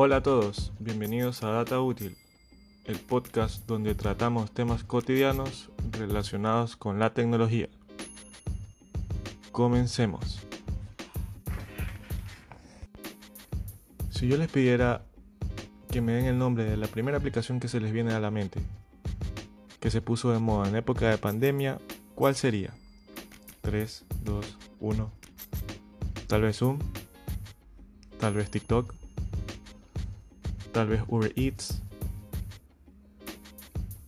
Hola a todos, bienvenidos a Data Útil, el podcast donde tratamos temas cotidianos relacionados con la tecnología. Comencemos. Si yo les pidiera que me den el nombre de la primera aplicación que se les viene a la mente, que se puso de moda en época de pandemia, ¿cuál sería? 3, 2, 1. Tal vez Zoom, tal vez TikTok, tal vez Uber Eats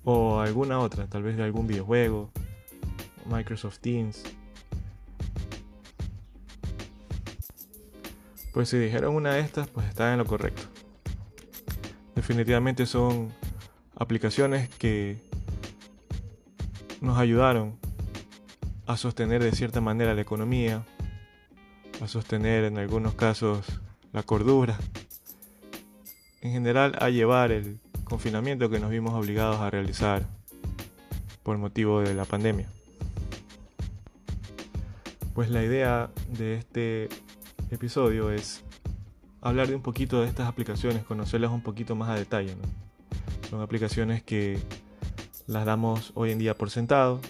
o alguna otra, tal vez de algún videojuego, Microsoft Teams. Pues si dijeron una de estas, pues está en lo correcto. Definitivamente son aplicaciones que nos ayudaron a sostener de cierta manera la economía, a sostener en algunos casos la cordura, en general a llevar el confinamiento que nos vimos obligados a realizar por motivo de la pandemia. Pues la idea de este episodio es hablar de un poquito de estas aplicaciones, conocerlas un poquito más a detalle. Son aplicaciones que las damos hoy en día por sentado,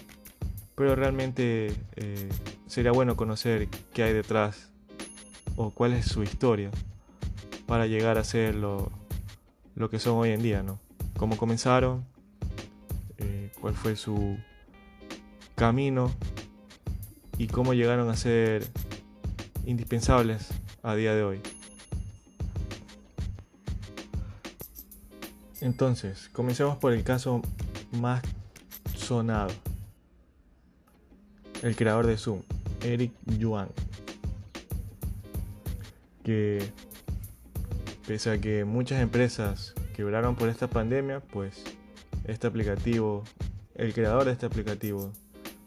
pero realmente eh, sería bueno conocer qué hay detrás o cuál es su historia para llegar a ser lo, que son hoy en día, ¿no? Cómo comenzaron, eh, cuál fue su camino y cómo llegaron a ser indispensables a día de hoy. Entonces, comencemos por el caso más sonado. El creador de Zoom, Eric Yuan. Que pese a que muchas empresas quebraron por esta pandemia, pues este aplicativo, el creador de este aplicativo,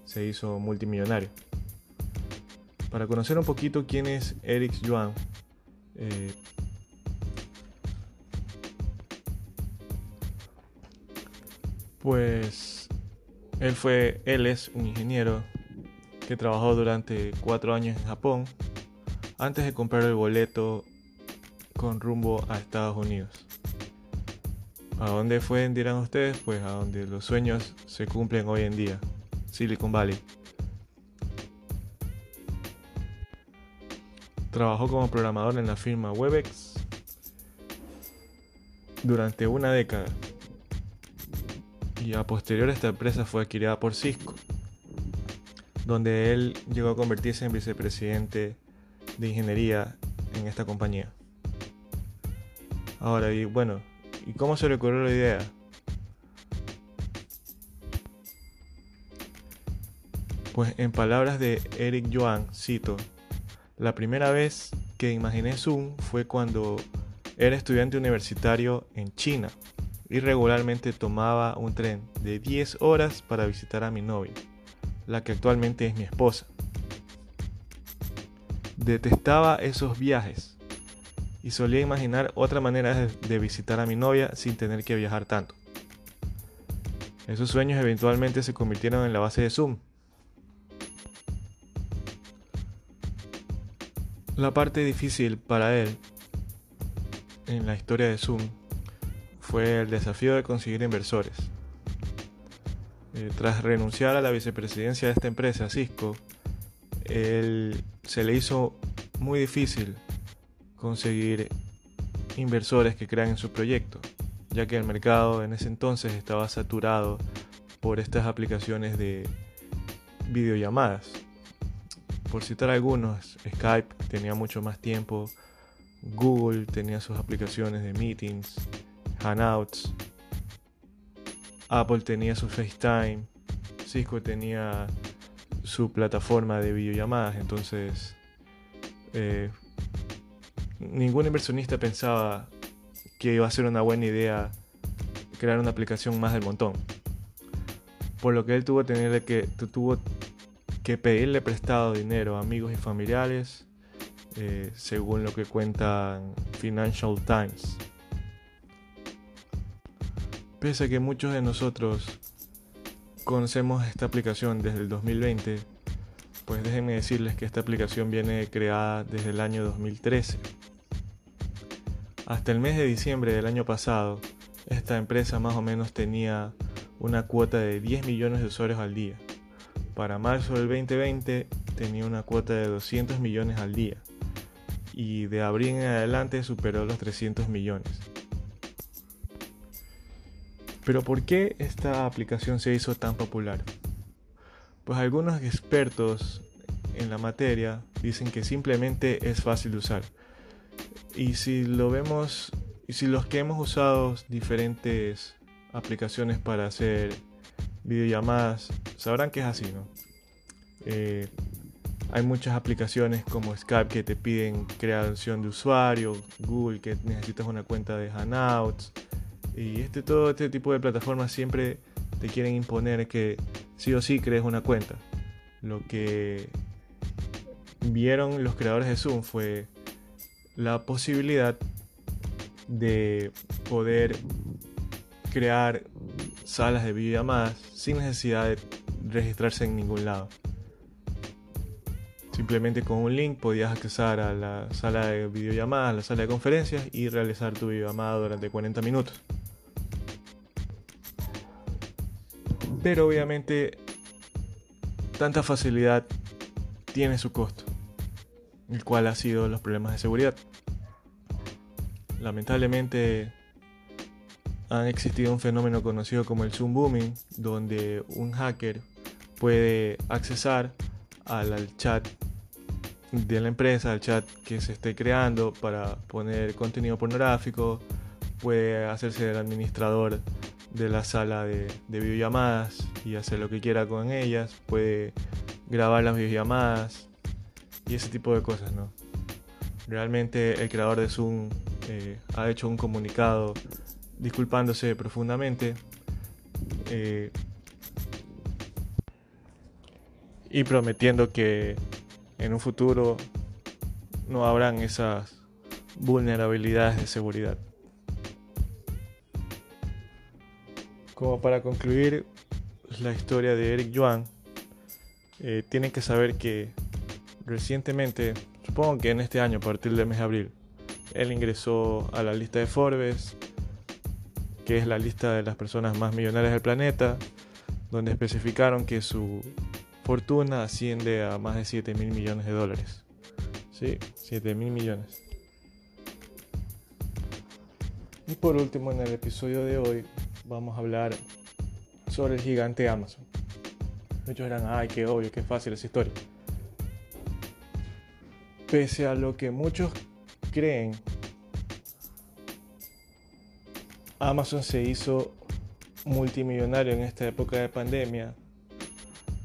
se hizo multimillonario. Para conocer un poquito quién es Eric Yuan, eh, Pues él fue, él es un ingeniero que trabajó durante cuatro años en Japón antes de comprar el boleto con rumbo a Estados Unidos. ¿A dónde fue, dirán ustedes? Pues a donde los sueños se cumplen hoy en día, Silicon Valley. Trabajó como programador en la firma Webex durante una década y a posterior esta empresa fue adquirida por Cisco, donde él llegó a convertirse en vicepresidente de ingeniería en esta compañía. Ahora, y bueno, ¿y cómo se le ocurrió la idea? Pues en palabras de Eric Yuan, cito, la primera vez que imaginé Zoom fue cuando era estudiante universitario en China y regularmente tomaba un tren de 10 horas para visitar a mi novia, la que actualmente es mi esposa. Detestaba esos viajes y solía imaginar otra manera de visitar a mi novia sin tener que viajar tanto. Esos sueños eventualmente se convirtieron en la base de Zoom. La parte difícil para él en la historia de Zoom fue el desafío de conseguir inversores. Eh, tras renunciar a la vicepresidencia de esta empresa, Cisco, se le hizo muy difícil conseguir inversores que crean en su proyecto, ya que el mercado en ese entonces estaba saturado por estas aplicaciones de videollamadas. Por citar algunos, Skype tenía mucho más tiempo, Google tenía sus aplicaciones de meetings, Hangouts. Apple tenía su FaceTime. Cisco tenía su plataforma de videollamadas. Entonces, eh, ningún inversionista pensaba que iba a ser una buena idea crear una aplicación más del montón. Por lo que él tuvo, tener que, tuvo que pedirle prestado dinero a amigos y familiares, eh, según lo que cuentan Financial Times. Pese a que muchos de nosotros conocemos esta aplicación desde el 2020, pues déjenme decirles que esta aplicación viene creada desde el año 2013. Hasta el mes de diciembre del año pasado, esta empresa más o menos tenía una cuota de 10 millones de usuarios al día. Para marzo del 2020 tenía una cuota de 200 millones al día. Y de abril en adelante superó los 300 millones. Pero ¿por qué esta aplicación se hizo tan popular? Pues algunos expertos en la materia dicen que simplemente es fácil de usar. Y si lo vemos, y si los que hemos usado diferentes aplicaciones para hacer videollamadas, sabrán que es así, ¿no? Eh, hay muchas aplicaciones como Skype que te piden creación de usuario, Google que necesitas una cuenta de Hangouts y este todo este tipo de plataformas siempre te quieren imponer que sí o sí crees una cuenta. Lo que vieron los creadores de Zoom fue la posibilidad de poder crear salas de videollamadas sin necesidad de registrarse en ningún lado. Simplemente con un link podías accesar a la sala de videollamadas, la sala de conferencias y realizar tu videollamada durante 40 minutos. Pero obviamente tanta facilidad tiene su costo, el cual ha sido los problemas de seguridad. Lamentablemente ha existido un fenómeno conocido como el Zoom Booming, donde un hacker puede accesar al, chat de la empresa, al chat que se esté creando para poner contenido pornográfico, puede hacerse el administrador de la sala de, de, videollamadas y hacer lo que quiera con ellas, puede grabar las videollamadas y ese tipo de cosas, ¿no? Realmente el creador de Zoom eh, ha hecho un comunicado disculpándose profundamente eh, y prometiendo que en un futuro no habrán esas vulnerabilidades de seguridad. Como para concluir la historia de Eric Yuan, eh, tienen que saber que recientemente, supongo que en este año, a partir del mes de abril, él ingresó a la lista de Forbes, que es la lista de las personas más millonarias del planeta, donde especificaron que su fortuna asciende a más de 7 mil millones de dólares. Sí, 7 mil millones. Y por último, en el episodio de hoy vamos a hablar sobre el gigante Amazon. Muchos dirán, ay, qué obvio, qué fácil esa historia. Pese a lo que muchos creen, Amazon se hizo multimillonario en esta época de pandemia,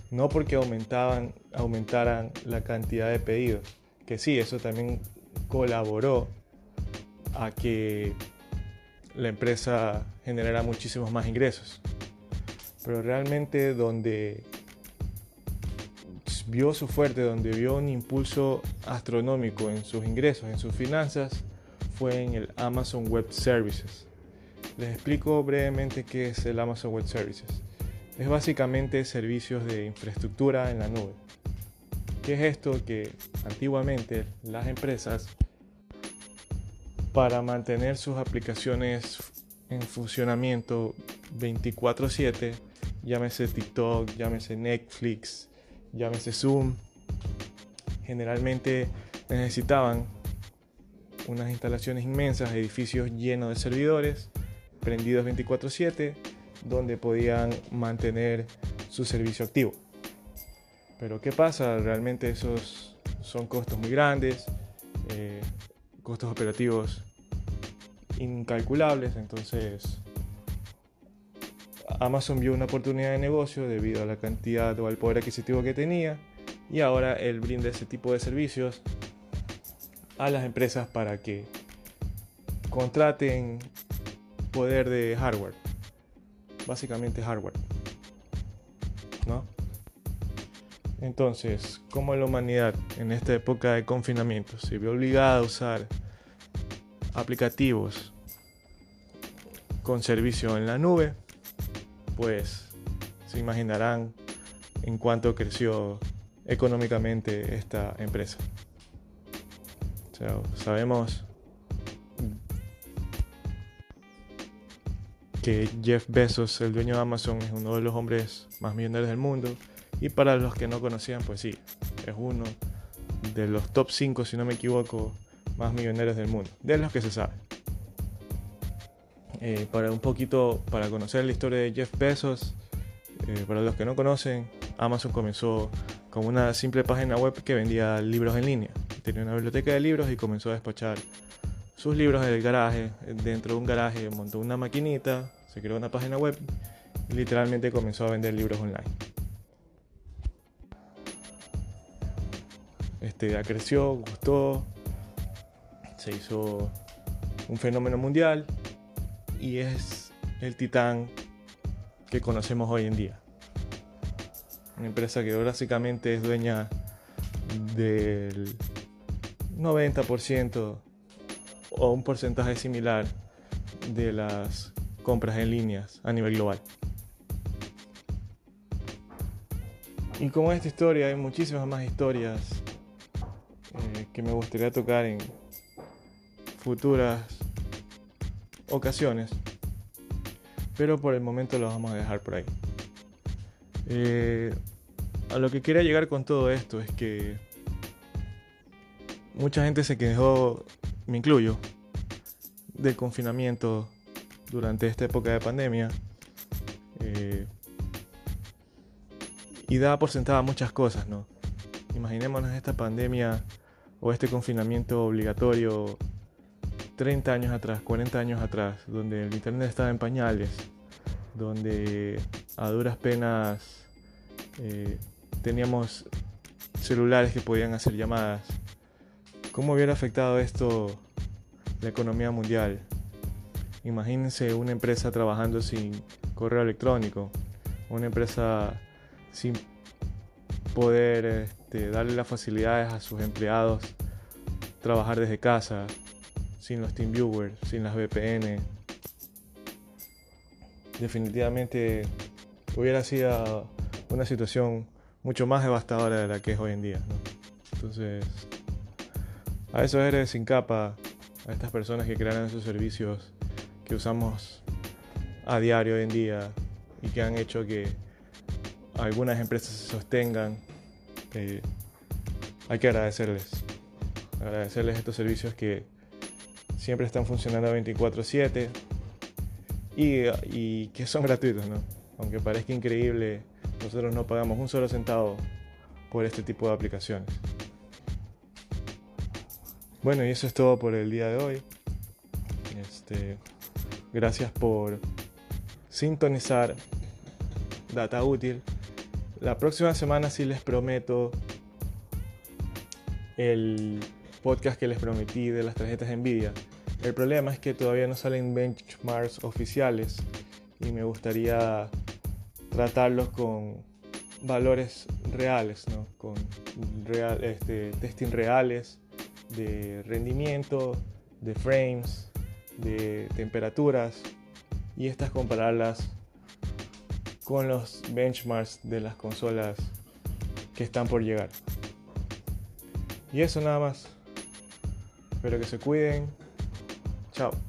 no porque aumentaban, aumentaran la cantidad de pedidos, que sí, eso también colaboró a que la empresa generara muchísimos más ingresos. Pero realmente donde vio su fuerte, donde vio un impulso astronómico en sus ingresos, en sus finanzas, fue en el Amazon Web Services. Les explico brevemente qué es el Amazon Web Services. Es básicamente servicios de infraestructura en la nube. ¿Qué es esto? Que antiguamente las empresas, para mantener sus aplicaciones en funcionamiento 24/7, llámese TikTok, llámese Netflix, llámese Zoom, generalmente necesitaban unas instalaciones inmensas, edificios llenos de servidores, prendidos 24/7, donde podían mantener su servicio activo. Pero ¿qué pasa? Realmente esos son costos muy grandes, eh, costos operativos incalculables, entonces Amazon vio una oportunidad de negocio debido a la cantidad o al poder adquisitivo que tenía y ahora él brinda ese tipo de servicios a las empresas para que contraten poder de hardware, básicamente hardware, ¿no? Entonces, como la humanidad en esta época de confinamiento se vio obligada a usar aplicativos con servicio en la nube, pues se imaginarán en cuánto creció económicamente esta empresa. sabemos que Jeff Bezos, el dueño de Amazon, es uno de los hombres más millonarios del mundo. Y para los que no conocían, pues sí, es uno de los top 5, si no me equivoco, más millonarios del mundo, de los que se sabe. Eh, para un poquito, para conocer la historia de Jeff Bezos, eh, para los que no conocen, Amazon comenzó como una simple página web que vendía libros en línea. Tenía una biblioteca de libros y comenzó a despachar sus libros en el garaje. Dentro de un garaje montó una maquinita, se creó una página web y literalmente comenzó a vender libros online. Este, creció, gustó, se hizo un fenómeno mundial y es el titán que conocemos hoy en día. Una empresa que básicamente es dueña del 90% o un porcentaje similar de las compras en líneas a nivel global. Y como esta historia, hay muchísimas más historias eh, que me gustaría tocar en futuras ocasiones. Pero por el momento lo vamos a dejar por ahí. Eh, a lo que quería llegar con todo esto es que mucha gente se quejó, me incluyo, del confinamiento durante esta época de pandemia. Eh, y da por sentada muchas cosas, ¿no? Imaginémonos esta pandemia o este confinamiento obligatorio 30 años atrás, 40 años atrás, donde el Internet estaba en pañales, donde a duras penas eh, teníamos celulares que podían hacer llamadas. ¿Cómo hubiera afectado esto la economía mundial? Imagínense una empresa trabajando sin correo electrónico, una empresa sin poder este, darle las facilidades a sus empleados, trabajar desde casa, sin los TeamViewer, sin las VPN. Definitivamente hubiera sido una situación mucho más devastadora de la que es hoy en día. Entonces, a esos héroes sin capa, a estas personas que crearon esos servicios que usamos a diario hoy en día y que han hecho que algunas empresas se sostengan, eh, hay que agradecerles. Agradecerles estos servicios que siempre están funcionando 24/7 y, que son gratuitos, ¿no? Aunque parezca increíble, nosotros no pagamos un solo centavo por este tipo de aplicaciones. Bueno, y eso es todo por el día de hoy. Este, gracias por sintonizar Data Útil. La próxima semana sí les prometo el podcast que les prometí de las tarjetas Nvidia. El problema es que todavía no salen benchmarks oficiales y me gustaría tratarlos con valores reales, con real, este, testing reales de rendimiento, de frames, de temperaturas y estas compararlas con los benchmarks de las consolas que están por llegar. Y eso nada más. Espero que se cuiden. Ciao.